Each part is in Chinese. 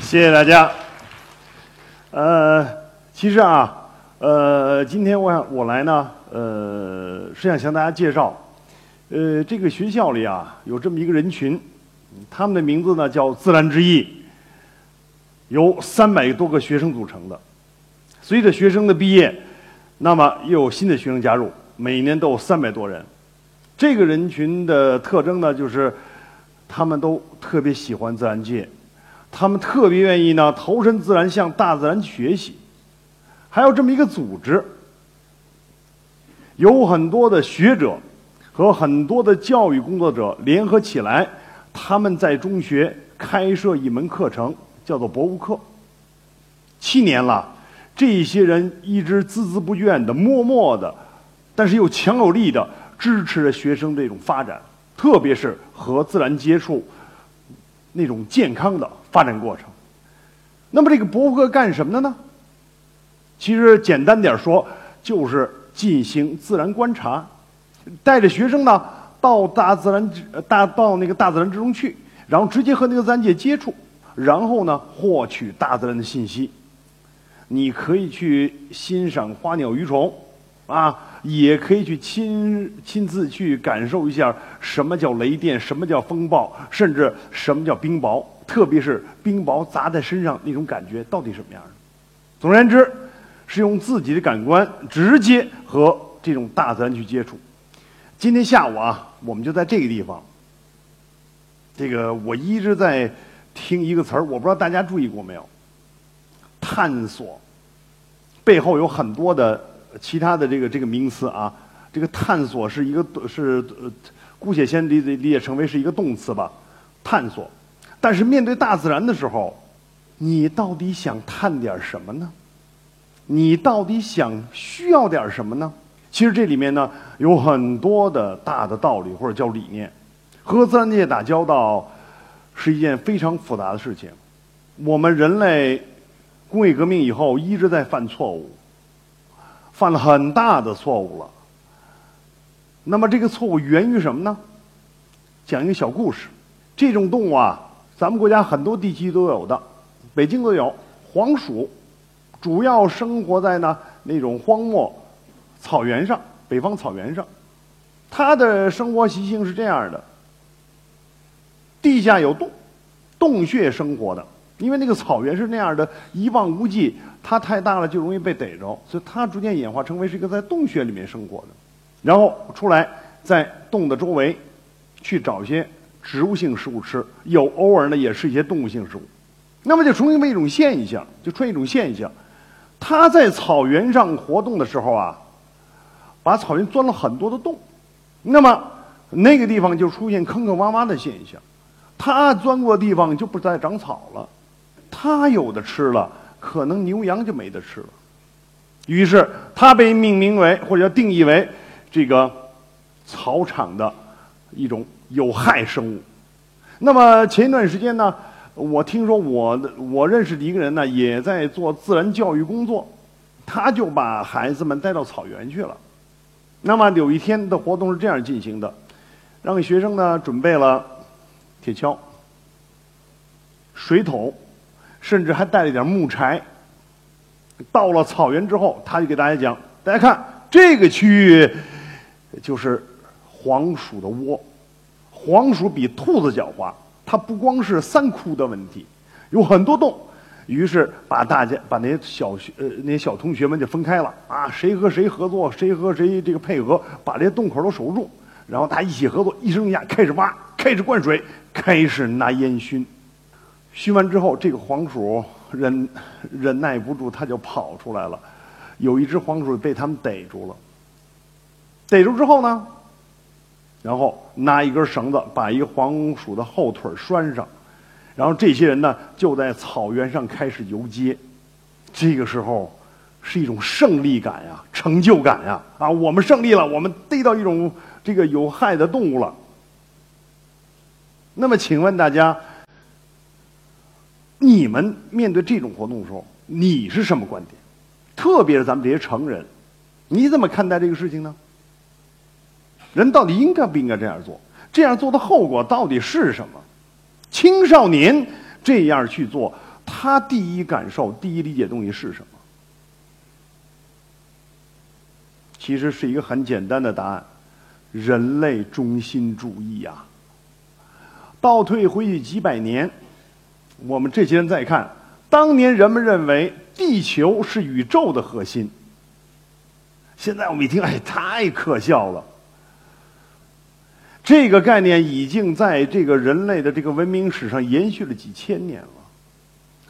谢谢大家。呃，其实啊，呃，今天我想我来呢，呃，是想向大家介绍，呃，这个学校里啊有这么一个人群，他们的名字呢叫自然之翼，由三百多个学生组成的。随着学生的毕业，那么又有新的学生加入，每年都有三百多人。这个人群的特征呢，就是他们都特别喜欢自然界，他们特别愿意呢投身自然，向大自然学习。还有这么一个组织，有很多的学者和很多的教育工作者联合起来，他们在中学开设一门课程，叫做博物课。七年了。这些人一直孜孜不倦的、默默的，但是又强有力的支持着学生这种发展，特别是和自然接触那种健康的发展过程。那么，这个博物课干什么的呢？其实简单点说，就是进行自然观察，带着学生呢到大自然之大到那个大自然之中去，然后直接和那个自然界接触，然后呢获取大自然的信息。你可以去欣赏花鸟鱼虫，啊，也可以去亲亲自去感受一下什么叫雷电，什么叫风暴，甚至什么叫冰雹，特别是冰雹砸在身上那种感觉到底什么样。总而言之，是用自己的感官直接和这种大自然去接触。今天下午啊，我们就在这个地方。这个我一直在听一个词儿，我不知道大家注意过没有？探索。背后有很多的其他的这个这个名词啊，这个探索是一个是，姑且先理理理解成为是一个动词吧，探索。但是面对大自然的时候，你到底想探点什么呢？你到底想需要点什么呢？其实这里面呢有很多的大的道理或者叫理念。和自然界打交道是一件非常复杂的事情。我们人类。工业革命以后一直在犯错误，犯了很大的错误了。那么这个错误源于什么呢？讲一个小故事。这种动物啊，咱们国家很多地区都有的，北京都有黄鼠，主要生活在呢那种荒漠草原上，北方草原上。它的生活习性是这样的：地下有洞，洞穴生活的。因为那个草原是那样的，一望无际，它太大了就容易被逮着，所以它逐渐演化成为是一个在洞穴里面生活的，然后出来在洞的周围去找一些植物性食物吃，有偶尔呢也是一些动物性食物，那么就出现一种现象，就出现一种现象，它在草原上活动的时候啊，把草原钻了很多的洞，那么那个地方就出现坑坑洼洼的现象，它钻过的地方就不再长草了。它有的吃了，可能牛羊就没得吃了。于是它被命名为或者定义为这个草场的一种有害生物。那么前一段时间呢，我听说我我认识的一个人呢，也在做自然教育工作，他就把孩子们带到草原去了。那么有一天的活动是这样进行的，让学生呢准备了铁锹、水桶。甚至还带了点木柴。到了草原之后，他就给大家讲：“大家看，这个区域就是黄鼠的窝。黄鼠比兔子狡猾，它不光是三窟的问题，有很多洞。于是把大家把那些小学呃那些小同学们就分开了啊，谁和谁合作，谁和谁这个配合，把这些洞口都守住。然后大家一起合作，一声令下，开始挖，开始灌水，开始拿烟熏。”熏完之后，这个黄鼠忍忍耐不住，它就跑出来了。有一只黄鼠被他们逮住了。逮住之后呢，然后拿一根绳子把一个黄鼠的后腿拴上，然后这些人呢就在草原上开始游街。这个时候是一种胜利感呀，成就感呀！啊，我们胜利了，我们逮到一种这个有害的动物了。那么，请问大家？们面对这种活动的时候，你是什么观点？特别是咱们这些成人，你怎么看待这个事情呢？人到底应该不应该这样做？这样做的后果到底是什么？青少年这样去做，他第一感受、第一理解东西是什么？其实是一个很简单的答案：人类中心主义呀。倒退回去几百年，我们这些人再看，当年人们认为地球是宇宙的核心。现在我们一听，哎，太可笑了。这个概念已经在这个人类的这个文明史上延续了几千年了，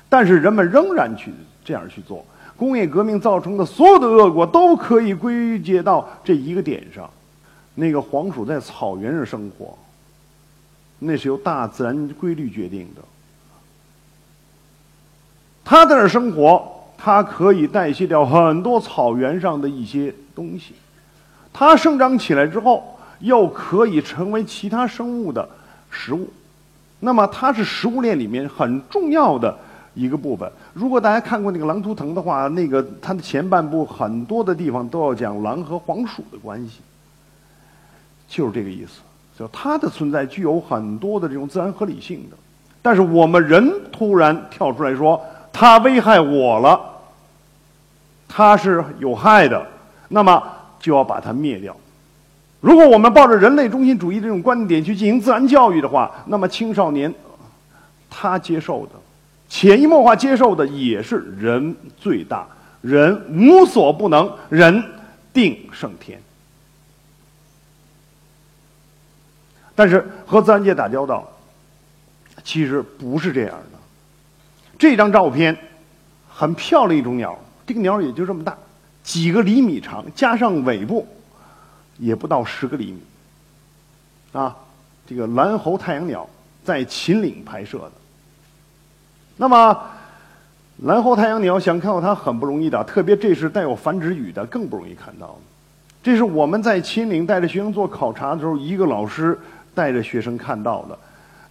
但是人们仍然去这样去做。工业革命造成的所有的恶果都可以归结到这一个点上：那个黄鼠在草原上生活，那是由大自然规律决定的。它在那儿生活，它可以代谢掉很多草原上的一些东西。它生长起来之后，又可以成为其他生物的食物。那么，它是食物链里面很重要的。一个部分。如果大家看过那个《狼图腾》的话，那个它的前半部很多的地方都要讲狼和黄鼠的关系，就是这个意思。就它的存在具有很多的这种自然合理性的，但是我们人突然跳出来说它危害我了，它是有害的，那么就要把它灭掉。如果我们抱着人类中心主义这种观点去进行自然教育的话，那么青少年他接受的。潜移默化接受的也是人最大，人无所不能，人定胜天。但是和自然界打交道，其实不是这样的。这张照片很漂亮一种鸟，这个鸟也就这么大，几个厘米长，加上尾部也不到十个厘米。啊，这个蓝喉太阳鸟在秦岭拍摄的。那么，蓝喉太阳鸟想看到它很不容易的，特别这是带有繁殖羽的，更不容易看到。这是我们在秦岭带着学生做考察的时候，一个老师带着学生看到的。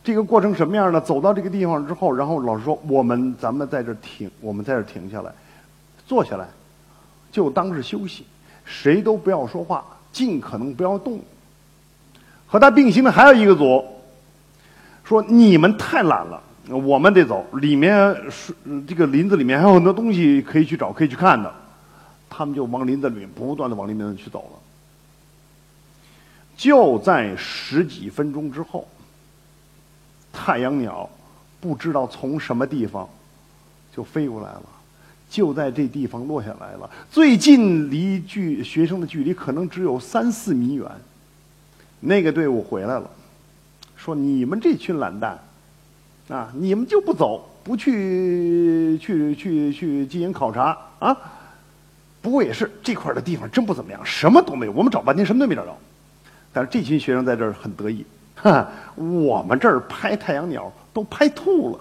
这个过程什么样呢？走到这个地方之后，然后老师说：“我们咱们在这停，我们在这停下来，坐下来，就当是休息，谁都不要说话，尽可能不要动。”和他并行的还有一个组，说：“你们太懒了。”我们得走，里面是这个林子里面还有很多东西可以去找，可以去看的。他们就往林子里面不断的往里面去走了。就在十几分钟之后，太阳鸟不知道从什么地方就飞过来了，就在这地方落下来了。最近离距学生的距离可能只有三四米远。那个队伍回来了，说：“你们这群懒蛋！”啊！你们就不走，不去去去去进行考察啊？不过也是这块的地方真不怎么样，什么都没有。我们找半天什么都没找着。但是这群学生在这儿很得意，哈，我们这儿拍太阳鸟都拍吐了。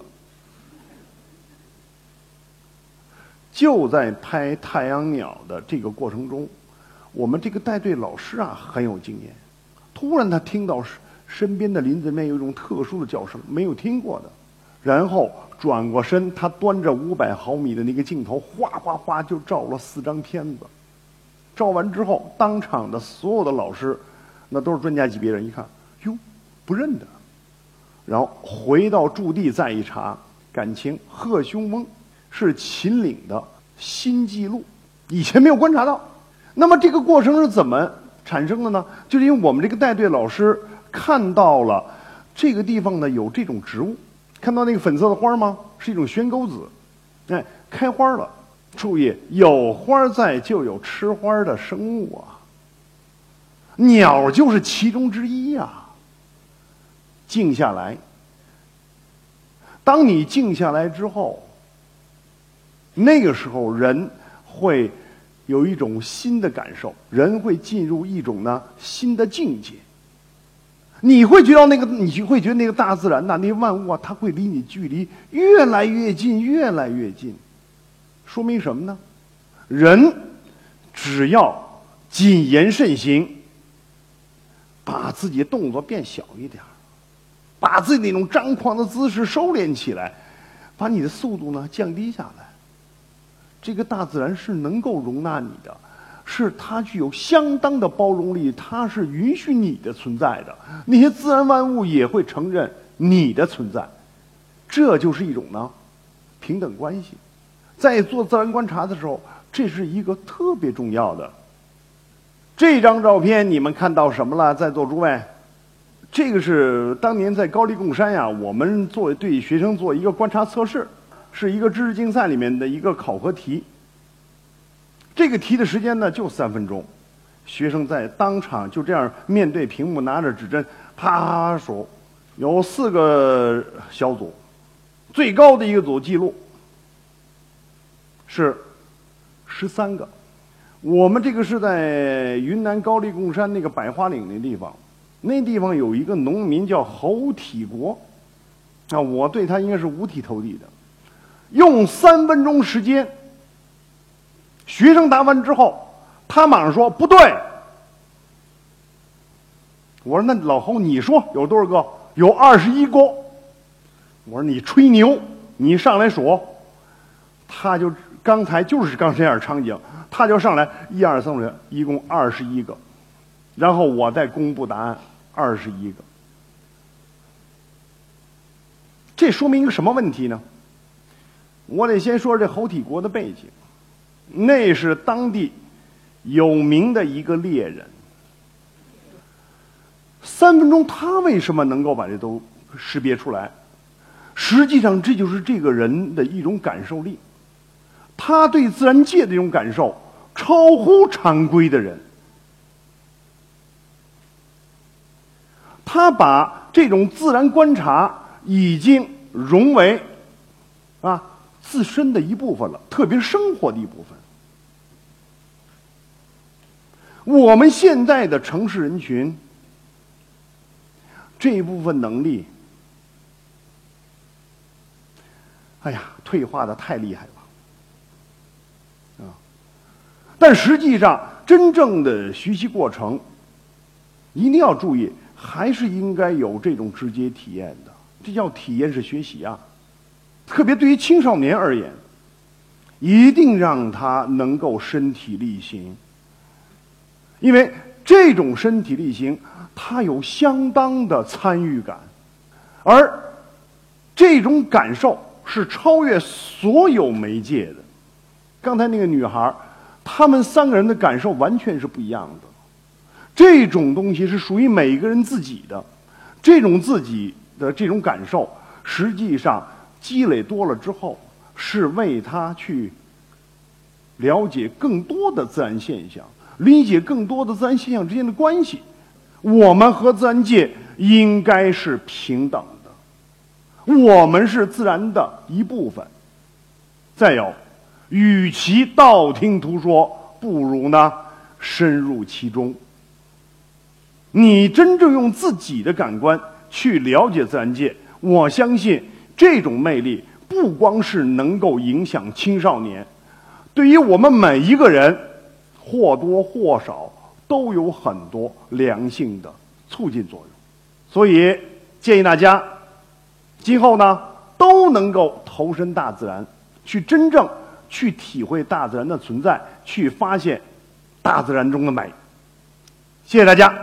就在拍太阳鸟的这个过程中，我们这个带队老师啊很有经验。突然他听到身边的林子里面有一种特殊的叫声，没有听过的。然后转过身，他端着五百毫米的那个镜头，哗哗哗就照了四张片子。照完之后，当场的所有的老师，那都是专家级别人，一看，不认得。然后回到驻地再一查，感情贺兄翁是秦岭的新纪录，以前没有观察到。那么这个过程是怎么产生的呢？就是因为我们这个带队老师看到了这个地方呢有这种植物。看到那个粉色的花吗？是一种悬钩子，哎，开花了。注意，有花在就有吃花的生物啊。鸟就是其中之一呀。静下来，当你静下来之后，那个时候人会有一种新的感受，人会进入一种呢新的境界。你会觉得那个，你会觉得那个大自然呐，那些万物啊，它会离你距离越来越近，越来越近。说明什么呢？人只要谨言慎行，把自己的动作变小一点把自己那种张狂的姿势收敛起来，把你的速度呢降低下来，这个大自然是能够容纳你的。是它具有相当的包容力，它是允许你的存在的。那些自然万物也会承认你的存在，这就是一种呢平等关系。在做自然观察的时候，这是一个特别重要的。这张照片你们看到什么了？在座诸位，这个是当年在高黎贡山呀，我们做对学生做一个观察测试，是一个知识竞赛里面的一个考核题。这个题的时间呢就三分钟，学生在当场就这样面对屏幕拿着指针啪啪数，有四个小组，最高的一个组记录是十三个。我们这个是在云南高黎贡山那个百花岭那地方，那地方有一个农民叫侯体国，啊，我对他应该是五体投地的，用三分钟时间。学生答完之后，他马上说不对。我说那老侯你说有多少个？有二十一个。我说你吹牛，你上来数。他就刚才就是刚才这样场景，他就上来一二三四五，一共二十一个，然后我再公布答案，二十一个。这说明一个什么问题呢？我得先说这侯体国的背景。那是当地有名的一个猎人。三分钟，他为什么能够把这都识别出来？实际上，这就是这个人的一种感受力。他对自然界的一种感受超乎常规的人。他把这种自然观察已经融为啊自身的一部分了，特别生活的一部分。我们现在的城市人群，这一部分能力，哎呀，退化的太厉害了，啊！但实际上，真正的学习过程，一定要注意，还是应该有这种直接体验的，这叫体验式学习啊！特别对于青少年而言，一定让他能够身体力行。因为这种身体力行，他有相当的参与感，而这种感受是超越所有媒介的。刚才那个女孩，他们三个人的感受完全是不一样的。这种东西是属于每个人自己的，这种自己的这种感受，实际上积累多了之后，是为他去了解更多的自然现象。理解更多的自然现象之间的关系，我们和自然界应该是平等的，我们是自然的一部分。再有，与其道听途说，不如呢深入其中。你真正用自己的感官去了解自然界，我相信这种魅力不光是能够影响青少年，对于我们每一个人。或多或少都有很多良性的促进作用，所以建议大家今后呢都能够投身大自然，去真正去体会大自然的存在，去发现大自然中的美。谢谢大家。